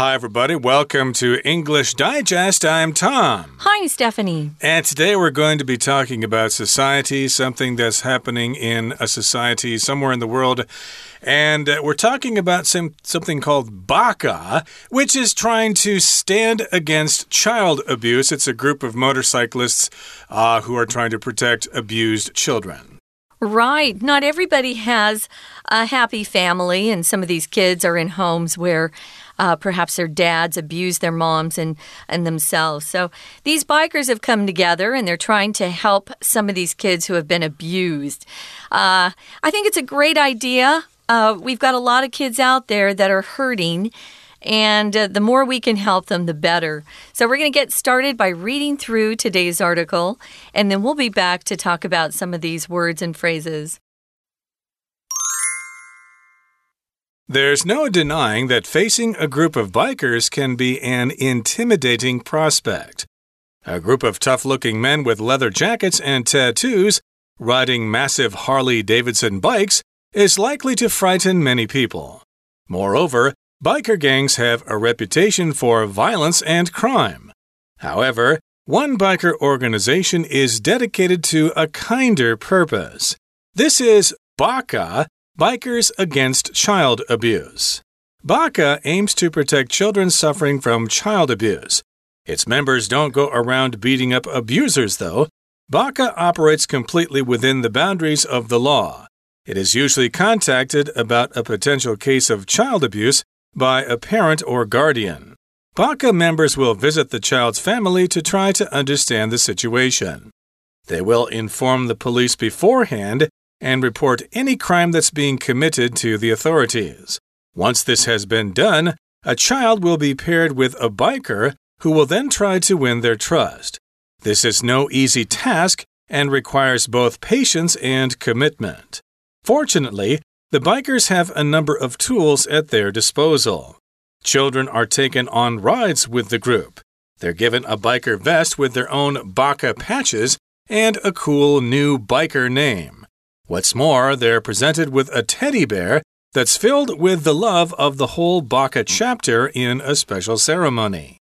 Hi, everybody. Welcome to English Digest. I'm Tom. Hi, Stephanie. And today we're going to be talking about society, something that's happening in a society somewhere in the world. And uh, we're talking about some, something called BACA, which is trying to stand against child abuse. It's a group of motorcyclists uh, who are trying to protect abused children. Right. Not everybody has a happy family, and some of these kids are in homes where uh, perhaps their dads abuse their moms and, and themselves. So these bikers have come together and they're trying to help some of these kids who have been abused. Uh, I think it's a great idea. Uh, we've got a lot of kids out there that are hurting. And uh, the more we can help them, the better. So, we're going to get started by reading through today's article, and then we'll be back to talk about some of these words and phrases. There's no denying that facing a group of bikers can be an intimidating prospect. A group of tough looking men with leather jackets and tattoos riding massive Harley Davidson bikes is likely to frighten many people. Moreover, biker gangs have a reputation for violence and crime. However, one biker organization is dedicated to a kinder purpose. This is BACA, Bikers Against Child Abuse. BACA aims to protect children suffering from child abuse. Its members don't go around beating up abusers, though. BACA operates completely within the boundaries of the law. It is usually contacted about a potential case of child abuse by a parent or guardian. BACA members will visit the child's family to try to understand the situation. They will inform the police beforehand and report any crime that's being committed to the authorities. Once this has been done, a child will be paired with a biker who will then try to win their trust. This is no easy task and requires both patience and commitment. Fortunately, the bikers have a number of tools at their disposal. Children are taken on rides with the group. They're given a biker vest with their own BACA patches and a cool new biker name. What's more, they're presented with a teddy bear that's filled with the love of the whole BACA chapter in a special ceremony.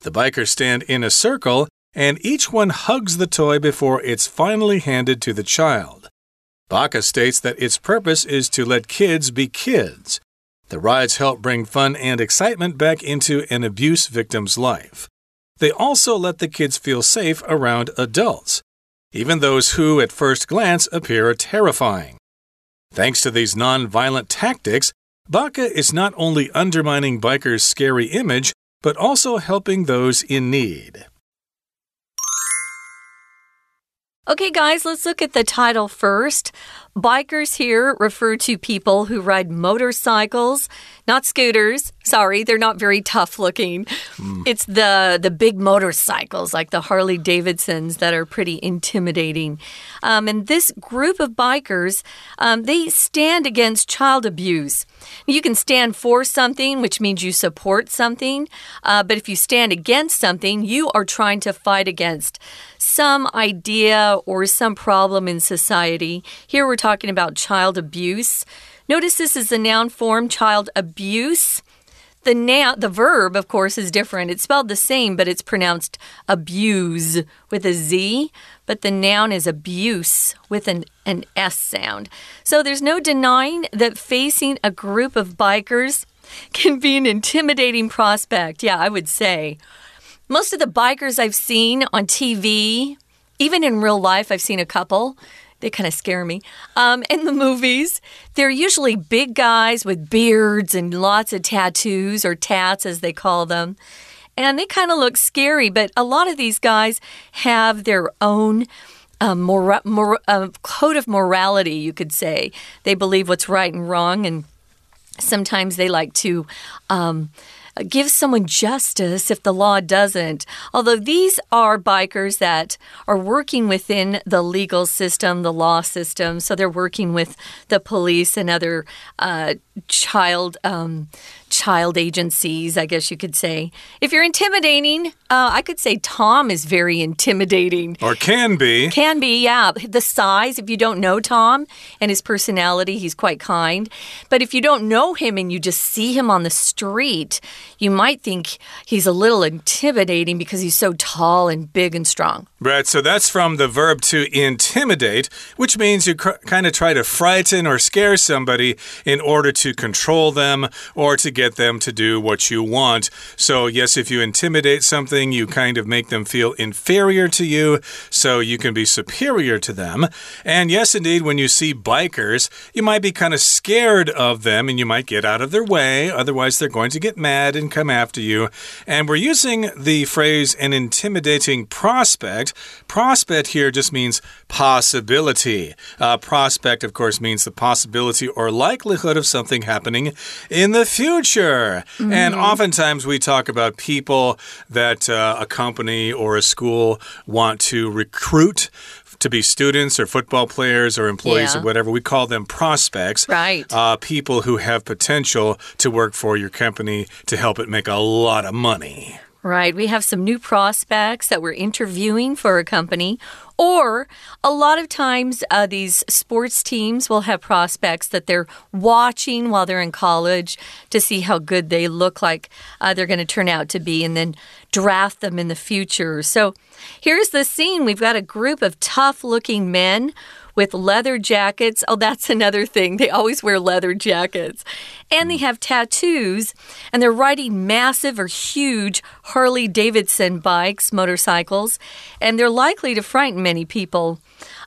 The bikers stand in a circle and each one hugs the toy before it's finally handed to the child. BACA states that its purpose is to let kids be kids. The rides help bring fun and excitement back into an abuse victim's life. They also let the kids feel safe around adults even those who at first glance appear terrifying. Thanks to these non-violent tactics, BACA is not only undermining bikers' scary image, but also helping those in need. Okay, guys, let's look at the title first. Bikers here refer to people who ride motorcycles, not scooters. Sorry, they're not very tough looking. Mm. It's the the big motorcycles like the Harley Davidsons that are pretty intimidating. Um, and this group of bikers, um, they stand against child abuse. You can stand for something, which means you support something. Uh, but if you stand against something, you are trying to fight against some idea or some problem in society. Here we're talking about child abuse. Notice this is the noun form, child abuse. The noun, the verb, of course, is different. It's spelled the same, but it's pronounced abuse with a Z. But the noun is abuse with an, an S sound. So there's no denying that facing a group of bikers can be an intimidating prospect. Yeah, I would say. Most of the bikers I've seen on TV, even in real life, I've seen a couple. They kind of scare me. Um, in the movies, they're usually big guys with beards and lots of tattoos or tats, as they call them. And they kind of look scary, but a lot of these guys have their own. Um, uh, code of morality, you could say. They believe what's right and wrong, and sometimes they like to um, give someone justice if the law doesn't. Although these are bikers that are working within the legal system, the law system, so they're working with the police and other uh, child um, child agencies, I guess you could say. If you're intimidating, uh, I could say Tom is very intimidating. Or can be. Can be, yeah. The size, if you don't know Tom and his personality, he's quite kind. But if you don't know him and you just see him on the street, you might think he's a little intimidating because he's so tall and big and strong. Right, so that's from the verb to intimidate, which means you kind of try to frighten or scare somebody in order to control them or to get them to do what you want. So, yes, if you intimidate something, you kind of make them feel inferior to you so you can be superior to them. And yes, indeed, when you see bikers, you might be kind of scared of them and you might get out of their way. Otherwise, they're going to get mad and come after you. And we're using the phrase an intimidating prospect. Prospect here just means possibility. Uh, prospect, of course, means the possibility or likelihood of something happening in the future. Mm -hmm. And mm-hmm. oftentimes we talk about people that uh, a company or a school want to recruit to be students or football players or employees yeah. or whatever. We call them prospects. Right. Uh, people who have potential to work for your company to help it make a lot of money. Right. We have some new prospects that we're interviewing for a company. Or a lot of times, uh, these sports teams will have prospects that they're watching while they're in college to see how good they look like uh, they're going to turn out to be and then draft them in the future. So here's the scene we've got a group of tough looking men with leather jackets. Oh, that's another thing. They always wear leather jackets. And they have tattoos, and they're riding massive or huge Harley Davidson bikes, motorcycles, and they're likely to frighten many people.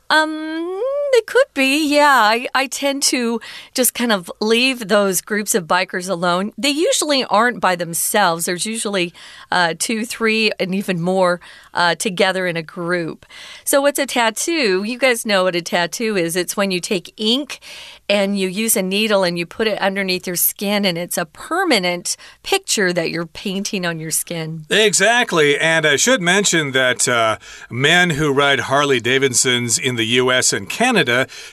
Um, it could be, yeah. I, I tend to just kind of leave those groups of bikers alone. They usually aren't by themselves. There's usually uh, two, three, and even more uh, together in a group. So, what's a tattoo? You guys know what a tattoo is. It's when you take ink and you use a needle and you put it underneath your skin, and it's a permanent picture that you're painting on your skin. Exactly. And I should mention that uh, men who ride Harley Davidsons in the US and Canada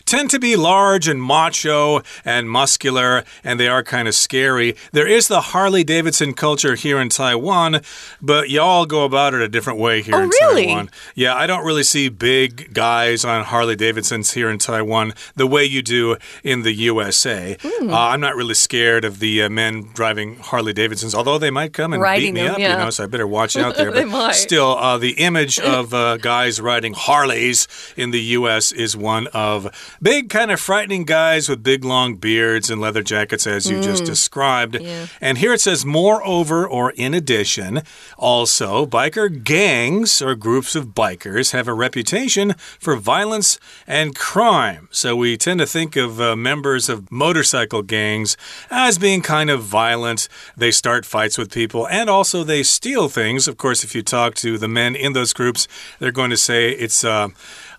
tend to be large and macho and muscular, and they are kind of scary. There is the Harley Davidson culture here in Taiwan, but y'all go about it a different way here oh, in really? Taiwan. Yeah, I don't really see big guys on Harley Davidsons here in Taiwan the way you do in the USA. Mm. Uh, I'm not really scared of the uh, men driving Harley Davidsons, although they might come and riding beat me them, up, yeah. you know, so I better watch out there. But still, uh, the image of uh, guys riding Harleys in the U.S. is one of big, kind of frightening guys with big, long beards and leather jackets, as you mm. just described. Yeah. And here it says, moreover, or in addition, also, biker gangs or groups of bikers have a reputation for violence and crime. So we tend to think of uh, members of motorcycle gangs as being kind of violent. They start fights with people and also they steal things. Of course, if you talk to the men in those groups, they're going to say it's. Uh,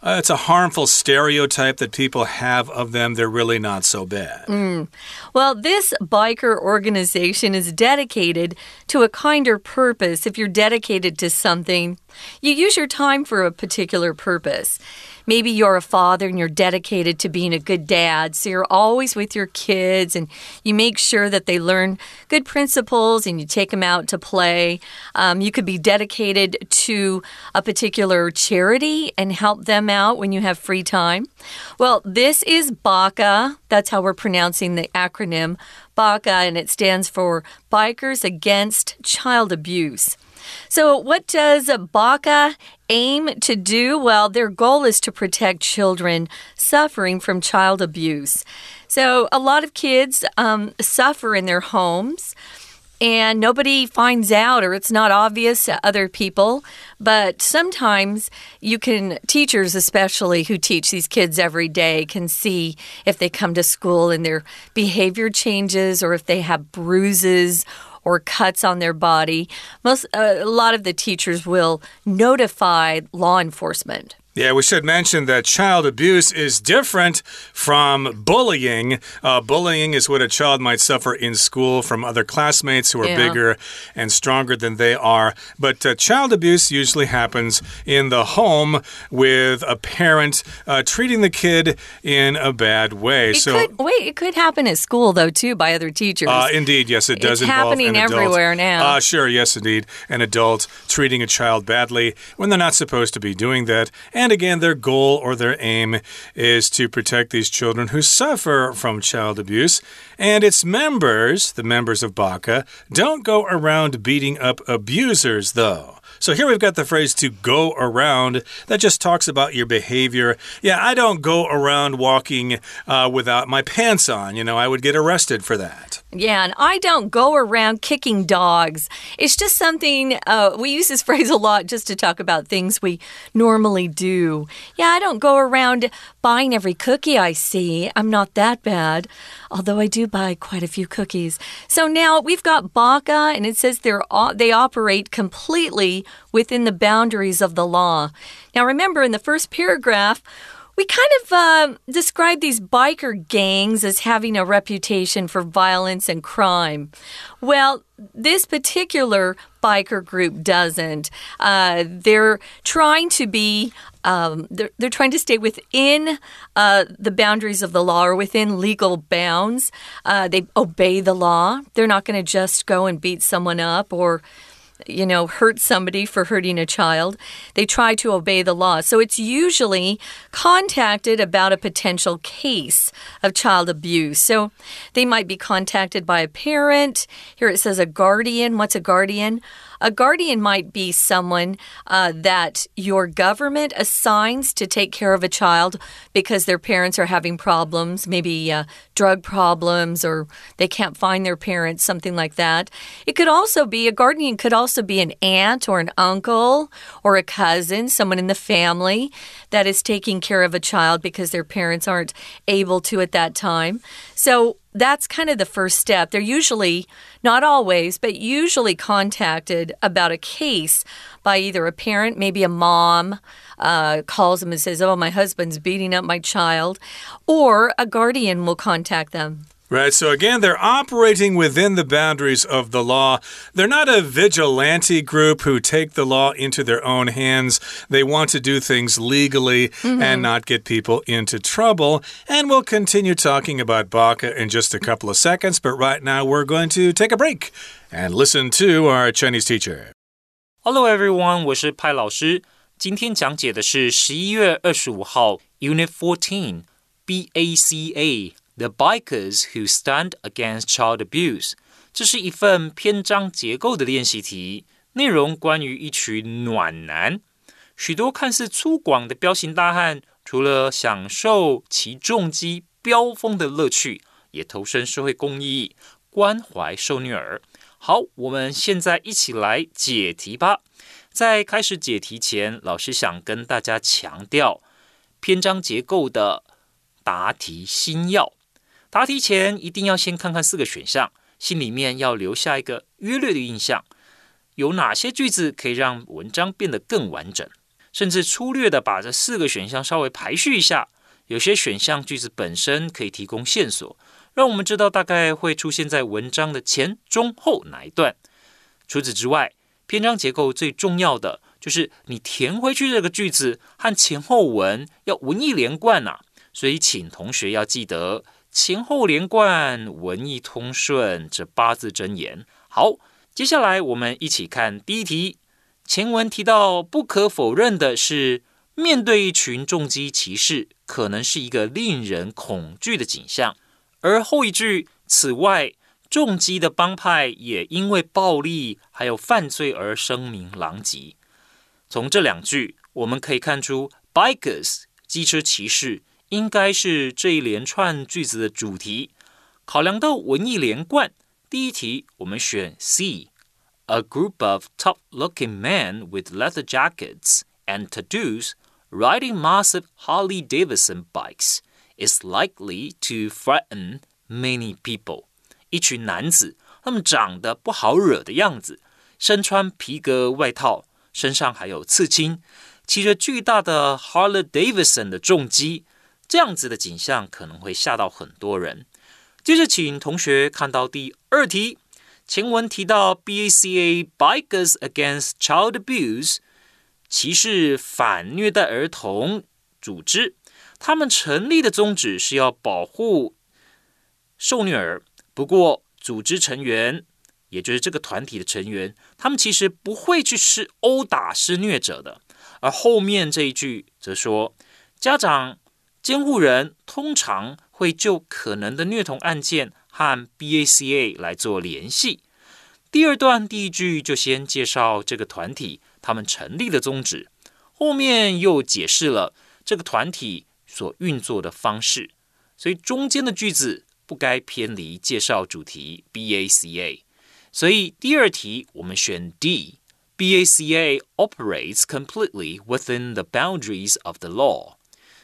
uh, it's a harmful stereotype that people have of them. They're really not so bad. Mm. Well, this biker organization is dedicated to a kinder purpose. If you're dedicated to something, you use your time for a particular purpose. Maybe you're a father and you're dedicated to being a good dad, so you're always with your kids and you make sure that they learn good principles and you take them out to play. Um, you could be dedicated to a particular charity and help them out when you have free time. Well, this is BACA. That's how we're pronouncing the acronym BACA, and it stands for Bikers Against Child Abuse. So, what does BACA aim to do? Well, their goal is to protect children suffering from child abuse. So, a lot of kids um, suffer in their homes and nobody finds out or it's not obvious to other people. But sometimes you can, teachers especially who teach these kids every day, can see if they come to school and their behavior changes or if they have bruises or cuts on their body. Most, uh, a lot of the teachers will notify law enforcement. Yeah, we should mention that child abuse is different from bullying. Uh, bullying is what a child might suffer in school from other classmates who are Yeah. bigger and stronger than they are. But uh, child abuse usually happens in the home with a parent uh, treating the kid in a bad way. It so, could wait. It could happen at school though too by other teachers. uh, indeed, yes, it does It's involve happening an adult. everywhere now. Uh, sure, yes, indeed. An adult treating a child badly when they're not supposed to be doing that. And again, their goal or their aim is to protect these children who suffer from child abuse. And its members, the members of BACA, don't go around beating up abusers, though. So here we've got the phrase to go around. That just talks about your behavior. Yeah, I don't go around walking uh, without my pants on. You know, I would get arrested for that. Yeah, and I don't go around kicking dogs. It's just something uh, we use this phrase a lot just to talk about things we normally do. Yeah, I don't go around buying every cookie I see. I'm not that bad, although I do buy quite a few cookies. So now we've got Baca, and it says they're they operate completely within the boundaries of the law. Now remember, in the first paragraph. We kind of uh, describe these biker gangs as having a reputation for violence and crime. Well, this particular biker group doesn't. Uh, they're trying to be. Um, they're, they're trying to stay within uh, the boundaries of the law or within legal bounds. Uh, they obey the law. They're not going to just go and beat someone up or you know, hurt somebody for hurting a child. They try to obey the law. So it's usually contacted about a potential case of child abuse. So they might be contacted by a parent. Here it says a guardian. What's a guardian? A guardian might be someone uh, that your government assigns to take care of a child because their parents are having problems, maybe uh, drug problems, or they can't find their parents, something like that. It could also be a guardian, could also be an aunt or an uncle or a cousin, someone in the family that is taking care of a child because their parents aren't able to at that time. So that's kind of the first step. They're usually, not always, but usually contacted about a case by either a parent, maybe a mom, uh, calls them and says, Oh, my husband's beating up my child, or a guardian will contact them. Right, so again, they're operating within the boundaries of the law. They're not a vigilante group who take the law into their own hands. They want to do things legally Mm -hmm. and not get people into trouble. And we'll continue talking about Baca in just a couple of seconds, but right now we're going to take a break and listen to our Chinese teacher. Hello everyone，我是派老师。今天讲解的是十一月二十五号 Unit Fourteen B A C A The Bikers Who Stand Against Child Abuse。这是一份篇章结构的练习题，内容关于一群暖男。许多看似粗犷的彪形大汉，除了享受骑重机飙风的乐趣，也投身社会公益，关怀受虐儿。好，我们现在一起来解题吧。在开始解题前，老师想跟大家强调篇章结构的答题心要。答题前一定要先看看四个选项，心里面要留下一个约略的印象，有哪些句子可以让文章变得更完整，甚至粗略的把这四个选项稍微排序一下。有些选项句子本身可以提供线索。让我们知道大概会出现在文章的前、中、后哪一段。除此之外，篇章结构最重要的就是你填回去这个句子和前后文要文艺连贯呐、所以，请同学要记得前后连贯、文艺通顺这八字真言。好，接下来我们一起看第一题。前文提到，不可否认的是，面对一群重机骑士，可能是一个令人恐惧的景象。而后一句，此外，重击的帮派也因为暴力还有犯罪而声名狼藉。从这两句，我们可以看出，bikers 机车骑士应该是这一连串句子的主题。考量到文艺连贯，第一题我们选 C。A group of tough-looking men with leather jackets and tattoos riding massive Harley-Davidson bikes. is likely to frighten many people。一群男子，他们长得不好惹的样子，身穿皮革外套，身上还有刺青， 骑着巨大的 Harley Davidson 的重机， 这样子的景象可能会吓到很多人。接着，请同学看到第二题，前文提到 BACA Bikers Against Child Abuse，歧视反虐待儿童组织，他们成立的宗旨是要保护受虐儿。不过，组织成员，也就是这个团体的成员，他们其实不会去施殴打施虐者的。而后面这一句则说，家长、监护人通常会就可能的虐童案件和 BACA 来做联系。第二段第一句就先介绍这个团体他们成立的宗旨，后面又解释了这个团体所运作的方式，所以中间的句子不该偏离介绍主题 BACA。所以第二题我们选 D。BACA operates completely within the boundaries of the law，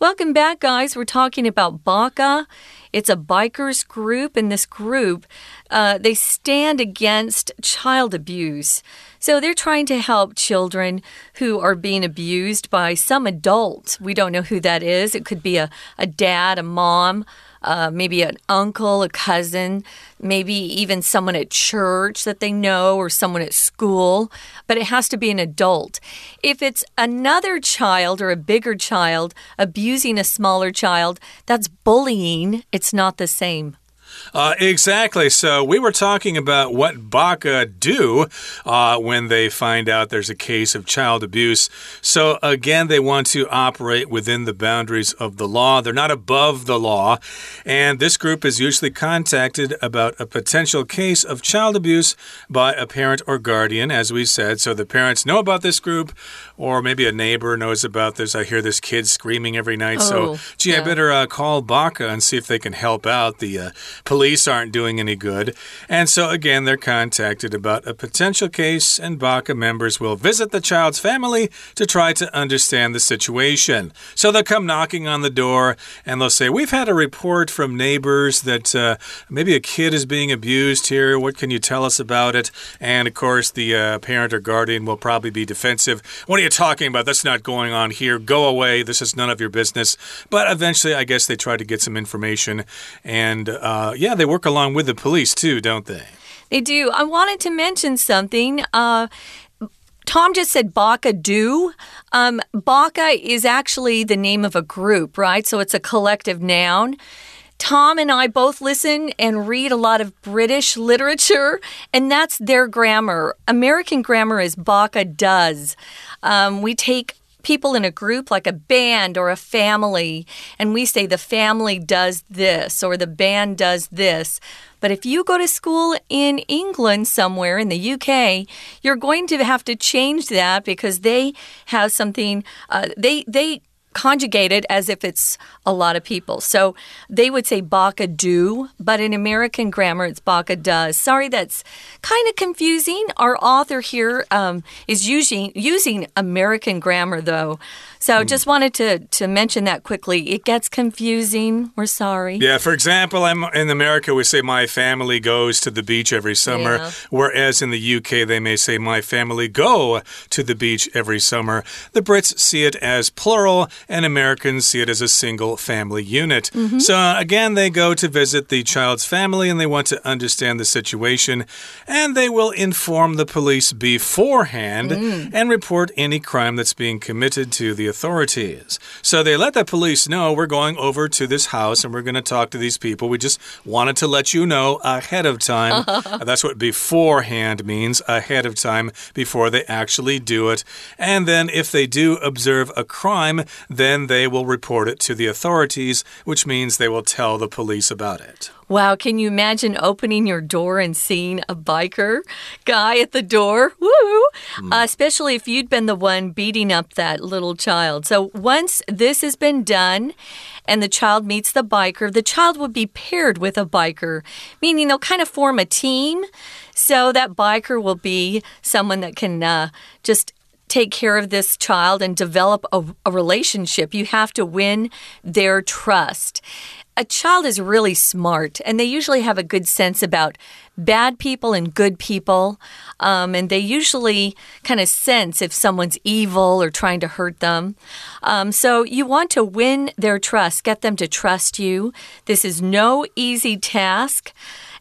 Welcome back, guys. We're talking about BACA. It's a bikers group, and this group, uh, they stand against child abuse. So they're trying to help children who are being abused by some adult. We don't know who that is. It could be a, a dad, a mom, uh, maybe an uncle, a cousin, maybe even someone at church that they know or someone at school, but it has to be an adult. If it's another child or a bigger child abusing a smaller child, that's bullying. It's not the same. Uh, exactly. So we were talking about what BACA do uh, when they find out there's a case of child abuse. So again, they want to operate within the boundaries of the law. They're not above the law. And this group is usually contacted about a potential case of child abuse by a parent or guardian, as we said. So the parents know about this group, or maybe a neighbor knows about this. I hear this kid screaming every night. Oh, so, gee, yeah. I better uh, call BACA and see if they can help out. The uh, police aren't doing any good. And so, again, they're contacted about a potential case, and BACA members will visit the child's family to try to understand the situation. So they'll come knocking on the door and they'll say, We've had a report from neighbors that uh, maybe a kid is being abused here. What can you tell us about it? And of course, the uh, parent or guardian will probably be defensive. What are you talking about? That's not going on here. Go away. This is none of your business. But eventually, I guess they try to get some information. And uh, yeah, they work along with the police too, don't they? They do. I wanted to mention something. Uh, Tom just said Baca do. Um, Baca is actually the name of a group, right? So it's a collective noun. Tom and I both listen and read a lot of British literature, and that's their grammar. American grammar is Baca does. Um, we take people in a group like a band or a family, and we say the family does this or the band does this. But if you go to school in England somewhere in the UK, you're going to have to change that because they have something. Uh, they they conjugate it as if it's a lot of people. So they would say Baca do, but in American grammar it's Baca does. Sorry, that's kind of confusing. Our author here um, is using using American grammar though. So just wanted to to mention that quickly. It gets confusing. We're sorry. Yeah, for example, I'm, in America, we say my family goes to the beach every summer, Yeah. whereas in the UK, they may say my family go to the beach every summer. The Brits see it as plural, and Americans see it as a single family unit. So, uh, again, they go to visit the child's family and they want to understand the situation, and they will inform the police beforehand and report any crime that's being committed to the authorities. So they let the police know we're going over to this house and we're going to talk to these people. We just wanted to let you know ahead of time. Uh-huh. That's what beforehand means, ahead of time, before they actually do it. And then if they do observe a crime, then they will report it to the authorities, which means they will tell the police about it. Wow, can you imagine opening your door and seeing a biker guy at the door? Woo! Mm. Uh, especially if you'd been the one beating up that little child. So once this has been done and the child meets the biker, the child would be paired with a biker, meaning they'll kind of form a team. So that biker will be someone that can uh, just take care of this child and develop a, a, relationship. You have to win their trust a child is really smart and they usually have a good sense about bad people and good people. Um, and they usually kind of sense if someone's evil or trying to hurt them. Um, so you want to win their trust, get them to trust you. This is no easy task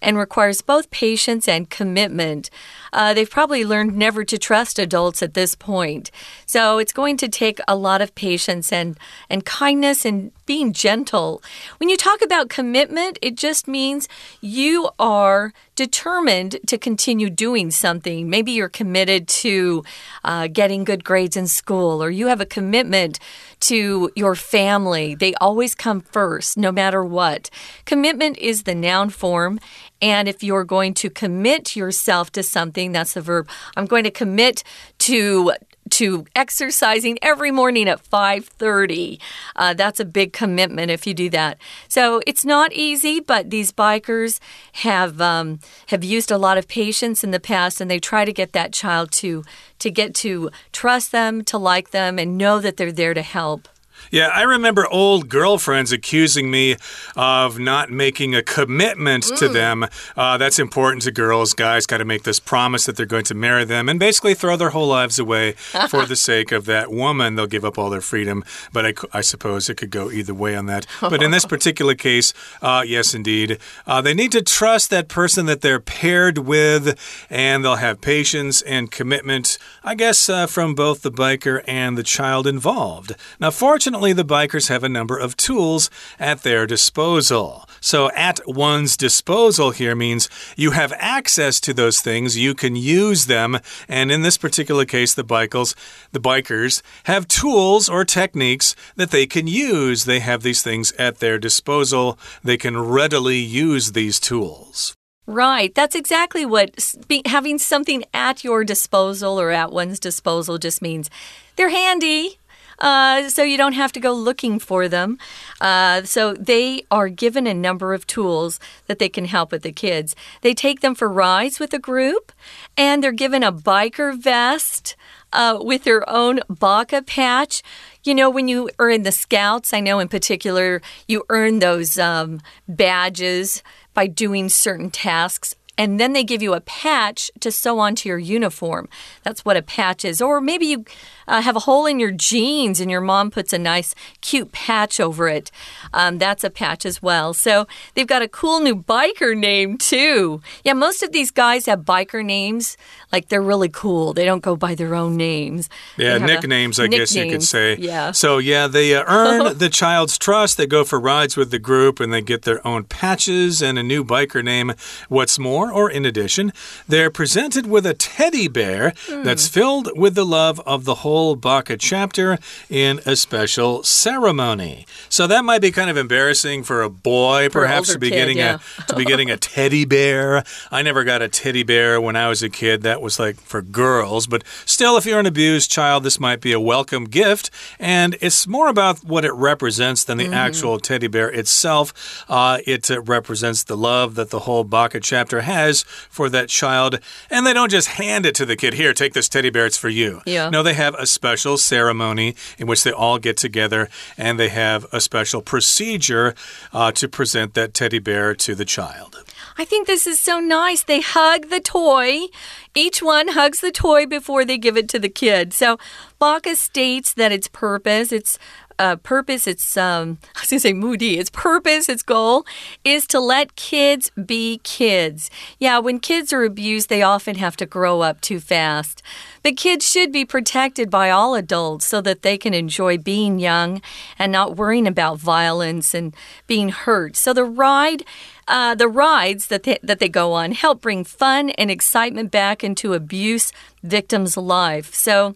and requires both patience and commitment. Uh, they've probably learned never to trust adults at this point. So it's going to take a lot of patience and, and kindness and being gentle. When you talk about commitment, it just means you are determined to continue doing something. Maybe you're committed to uh, getting good grades in school, or you have a commitment to your family. They always come first, no matter what. Commitment is the noun form. And if you're going to commit yourself to something, that's the verb. I'm going to commit to to exercising every morning at 5:30. Uh, that's a big commitment if you do that. So it's not easy, but these bikers have um, have used a lot of patience in the past, and they try to get that child to to get to trust them, to like them, and know that they're there to help. Yeah, I remember old girlfriends accusing me of not making a commitment mm. to them. Uh, that's important to girls. Guys got to make this promise that they're going to marry them and basically throw their whole lives away for the sake of that woman. They'll give up all their freedom. But I, I suppose it could go either way on that. But in this particular case, uh, yes, indeed. Uh, they need to trust that person that they're paired with, and they'll have patience and commitment, I guess, uh, from both the biker and the child involved. Now, fortunately, Fortunately, the bikers have a number of tools at their disposal. So, at one's disposal here means you have access to those things, you can use them, and in this particular case, the bikers, the bikers have tools or techniques that they can use. They have these things at their disposal. They can readily use these tools. Right. That's exactly what having something at your disposal or at one's disposal just means. They're handy. Uh, so you don't have to go looking for them. Uh, so they are given a number of tools that they can help with the kids. They take them for rides with a group, and they're given a biker vest. Uh, with their own BACA patch. You know, when you are in the scouts, I know in particular, you earn those um, badges by doing certain tasks and then they give you a patch to sew onto your uniform. That's what a patch is. Or maybe you uh, have a hole in your jeans and your mom puts a nice, cute patch over it. Um, that's a patch as well. So they've got a cool new biker name, too. Yeah, most of these guys have biker names. Like they're really cool. They don't go by their own names. Yeah, nicknames, I guess you could say. Yeah. So, yeah, they uh, earn the child's trust. They go for rides with the group and they get their own patches and a new biker name. What's more, or in addition, they're presented with a teddy bear mm. that's filled with the love of the whole BACA chapter in a special ceremony. So that might be kind of embarrassing for a boy, for perhaps, to be kid, getting yeah. a to be getting a teddy bear. I never got a teddy bear when I was a kid. That was like for girls, but still, if you're an abused child, this might be a welcome gift. And it's more about what it represents than the mm -hmm. actual teddy bear itself. Uh, it uh, represents the love that the whole BACA chapter has has for that child. And they don't just hand it to the kid, here, take this teddy bear, it's for you. Yeah. No, they have a special ceremony in which they all get together and they have a special procedure uh, to present that teddy bear to the child. I think this is so nice. They hug the toy. Each one hugs the toy before they give it to the kid. So Baca states that its purpose, its uh, purpose, its um, I was gonna say moody. Its purpose, its goal is to let kids be kids. Yeah, when kids are abused, they often have to grow up too fast. The kids should be protected by all adults so that they can enjoy being young and not worrying about violence and being hurt. So the ride. Uh, the rides that they, that they go on help bring fun and excitement back into abuse victims' life. So,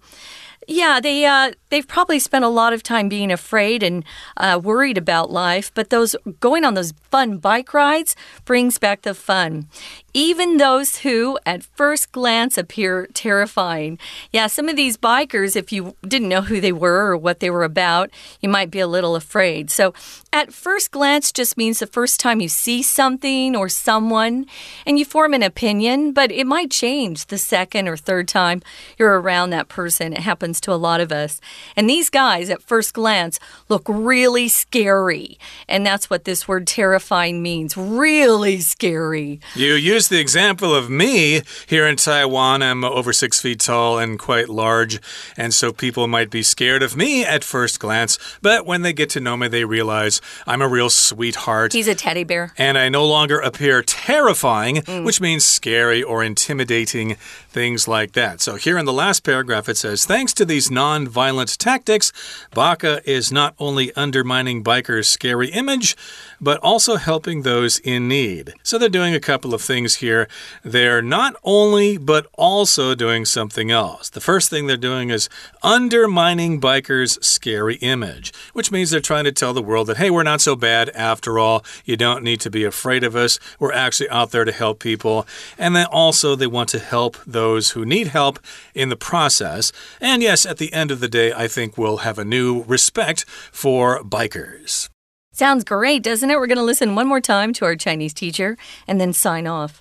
Yeah, they uh, they've probably spent a lot of time being afraid and uh, worried about life. But those going on those fun bike rides brings back the fun even those who, at first glance, appear terrifying. Yeah, some of these bikers, if you didn't know who they were or what they were about, you might be a little afraid. So, at first glance just means the first time you see something or someone and you form an opinion, but it might change the second or third time you're around that person. It happens to a lot of us. And these guys, at first glance, look really scary. And that's what this word terrifying means really scary. You use use the example of me here in Taiwan. I'm over six feet tall and quite large, and so people might be scared of me at first glance, but when they get to know me, they realize I'm a real sweetheart. He's a teddy bear. And I no longer appear terrifying, mm. which means scary or intimidating, things like that. So here in the last paragraph, it says Thanks to these non violent tactics, Baca is not only undermining bikers' scary image, but also helping those in need. So they're doing a couple of things here. They're not only, but also doing something else. The first thing they're doing is undermining bikers' scary image, which means they're trying to tell the world that, hey, we're not so bad after all. You don't need to be afraid of us. We're actually out there to help people. And then also, they want to help those who need help in the process. And yes, at the end of the day, I think we'll have a new respect for bikers. Sounds great, doesn't it? We're going to listen one more time to our Chinese teacher and then sign off.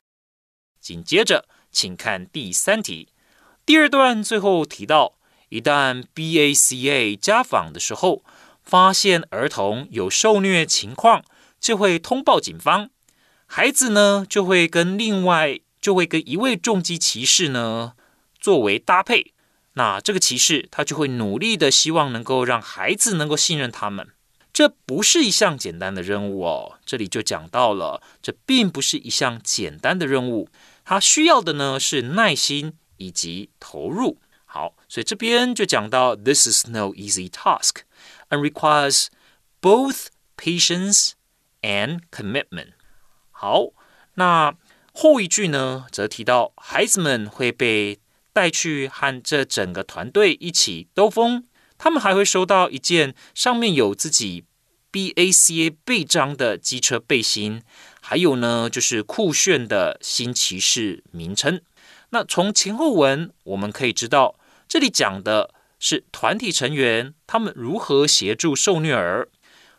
紧接着，请看第三题。第二段最后提到，一旦 BACA 家访的时候，发现儿童有受虐情况，就会通报警方。孩子呢，就会跟另外就会跟一位重机骑士呢作为搭配。那这个骑士他就会努力的希望能够让孩子能够信任他们。这不是一项简单的任务哦，这里就讲到了，这并不是一项简单的任务，它需要的呢是耐心以及投入。好，所以这边就讲到，This is no easy task and requires both patience and commitment。好，那后一句呢，则提到孩子们会被带去和这整个团队一起兜风。他们还会收到一件上面有自己 BACA 背章的机车背心，还有呢就是酷炫的新骑士名称。那从前后文我们可以知道，这里讲的是团体成员他们如何协助受虐儿。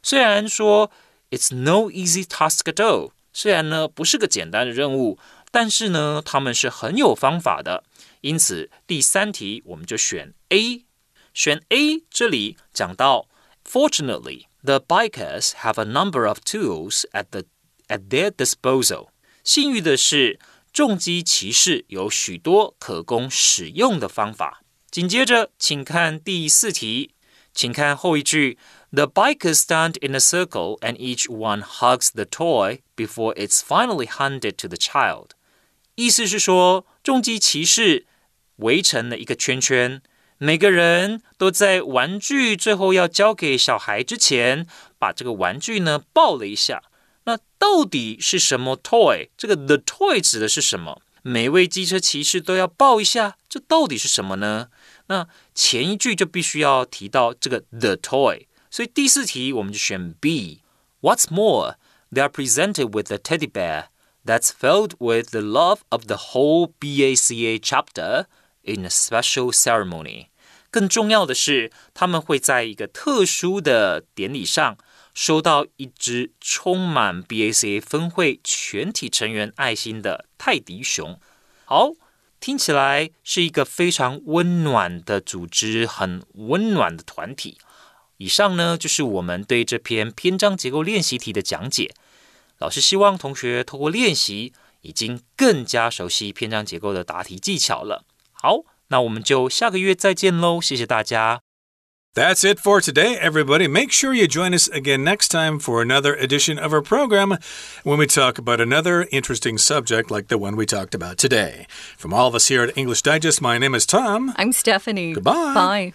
虽然说 It's no easy task at all，虽然呢不是个简单的任务，但是呢他们是很有方法的。因此第三题我们就选 A。选 A，这里讲到，Fortunately, the bikers have a number of tools at the at their disposal。幸运的是，重机骑士有许多可供使用的方法。紧接着，请看第四题，请看后一句：The bikers stand in a circle and each one hugs the toy before it's finally handed to the child。意思是说，重机骑士围成了一个圈圈。每个人都在玩具最后要交给小孩之前，把这个玩具呢抱了一下。那到底是什么 toy？这个 the toy 指的是什么？每位机车骑士都要抱一下，这到底是什么呢？那前一句就必须要提到这个 the toy。所以第四题我们就选 B。What's more, they are presented with a teddy bear that's filled with the love of the whole BACA chapter in a special ceremony. 更重要的是，他们会在一个特殊的典礼上收到一只充满 BACA 分会全体成员爱心的泰迪熊。好，听起来是一个非常温暖的组织，很温暖的团体。以上呢，就是我们对这篇篇章结构练习题的讲解。老师希望同学透过练习，已经更加熟悉篇章结构的答题技巧了。好。那我们就下个月再见喽，谢谢大家。That's it for today, everybody. Make sure you join us again next time for another edition of our program when we talk about another interesting subject like the one we talked about today. From all of us here at English Digest, my name is Tom. I'm Stephanie. Goodbye. Bye.